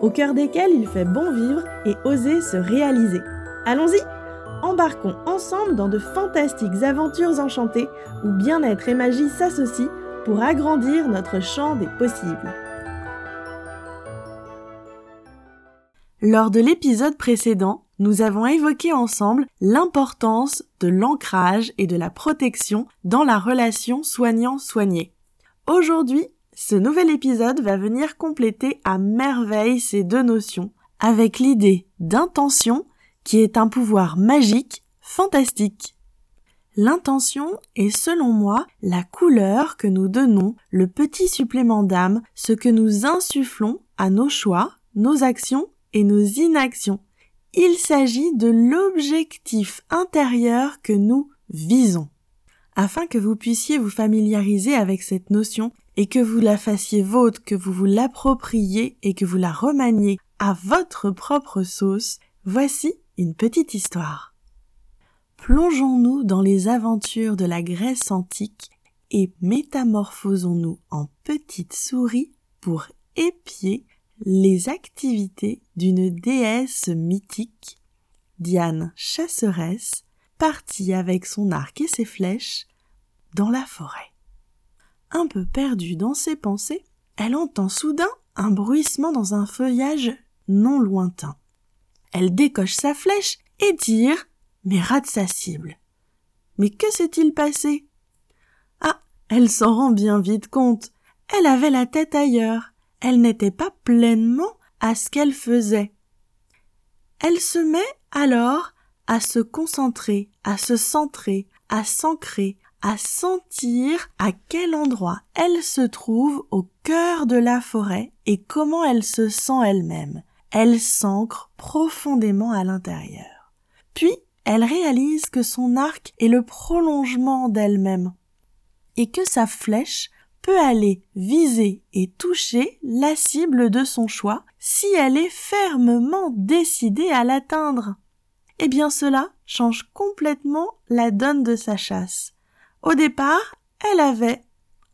au cœur desquels il fait bon vivre et oser se réaliser. Allons-y Embarquons ensemble dans de fantastiques aventures enchantées où bien-être et magie s'associent pour agrandir notre champ des possibles. Lors de l'épisode précédent, nous avons évoqué ensemble l'importance de l'ancrage et de la protection dans la relation soignant-soigné. Aujourd'hui, ce nouvel épisode va venir compléter à merveille ces deux notions avec l'idée d'intention qui est un pouvoir magique, fantastique. L'intention est selon moi la couleur que nous donnons, le petit supplément d'âme, ce que nous insufflons à nos choix, nos actions et nos inactions. Il s'agit de l'objectif intérieur que nous visons. Afin que vous puissiez vous familiariser avec cette notion, et que vous la fassiez vôtre, que vous vous l'appropriez et que vous la remaniez à votre propre sauce, voici une petite histoire. Plongeons-nous dans les aventures de la Grèce antique et métamorphosons-nous en petites souris pour épier les activités d'une déesse mythique, Diane chasseresse, partie avec son arc et ses flèches dans la forêt un peu perdue dans ses pensées, elle entend soudain un bruissement dans un feuillage non lointain. Elle décoche sa flèche et tire, mais rate sa cible. Mais que s'est-il passé? Ah, elle s'en rend bien vite compte. Elle avait la tête ailleurs. Elle n'était pas pleinement à ce qu'elle faisait. Elle se met alors à se concentrer, à se centrer, à s'ancrer, à sentir à quel endroit elle se trouve au cœur de la forêt et comment elle se sent elle-même. Elle s'ancre profondément à l'intérieur. Puis, elle réalise que son arc est le prolongement d'elle-même et que sa flèche peut aller viser et toucher la cible de son choix si elle est fermement décidée à l'atteindre. Eh bien cela change complètement la donne de sa chasse. Au départ, elle avait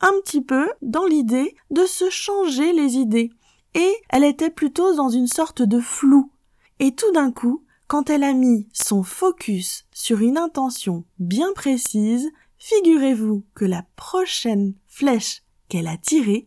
un petit peu dans l'idée de se changer les idées, et elle était plutôt dans une sorte de flou. Et tout d'un coup, quand elle a mis son focus sur une intention bien précise, figurez-vous que la prochaine flèche qu'elle a tirée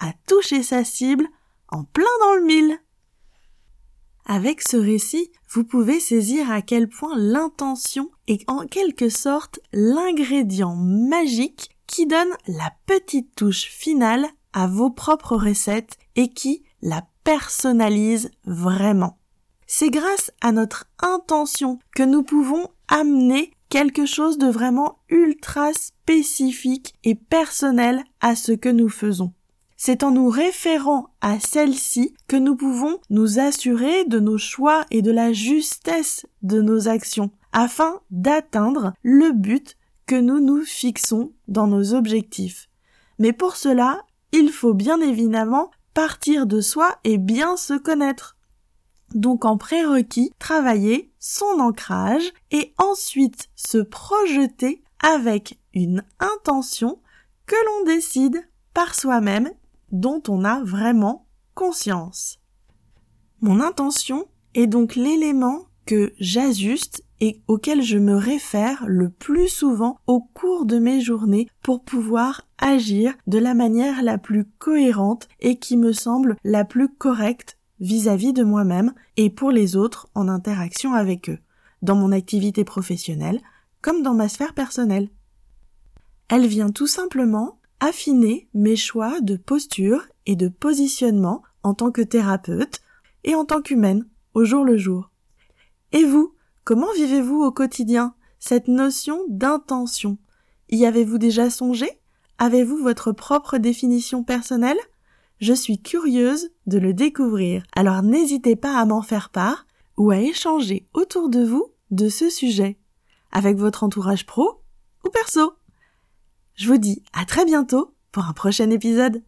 a touché sa cible en plein dans le mille. Avec ce récit, vous pouvez saisir à quel point l'intention est en quelque sorte l'ingrédient magique qui donne la petite touche finale à vos propres recettes et qui la personnalise vraiment. C'est grâce à notre intention que nous pouvons amener quelque chose de vraiment ultra spécifique et personnel à ce que nous faisons. C'est en nous référant à celle-ci que nous pouvons nous assurer de nos choix et de la justesse de nos actions, afin d'atteindre le but que nous nous fixons dans nos objectifs. Mais pour cela, il faut bien évidemment partir de soi et bien se connaître. Donc en prérequis, travailler son ancrage et ensuite se projeter avec une intention que l'on décide par soi-même dont on a vraiment conscience. Mon intention est donc l'élément que j'ajuste et auquel je me réfère le plus souvent au cours de mes journées pour pouvoir agir de la manière la plus cohérente et qui me semble la plus correcte vis-à-vis de moi-même et pour les autres en interaction avec eux, dans mon activité professionnelle comme dans ma sphère personnelle. Elle vient tout simplement affiner mes choix de posture et de positionnement en tant que thérapeute et en tant qu'humaine au jour le jour. Et vous, comment vivez-vous au quotidien cette notion d'intention? Y avez-vous déjà songé? Avez-vous votre propre définition personnelle? Je suis curieuse de le découvrir, alors n'hésitez pas à m'en faire part ou à échanger autour de vous de ce sujet, avec votre entourage pro ou perso. Je vous dis à très bientôt pour un prochain épisode.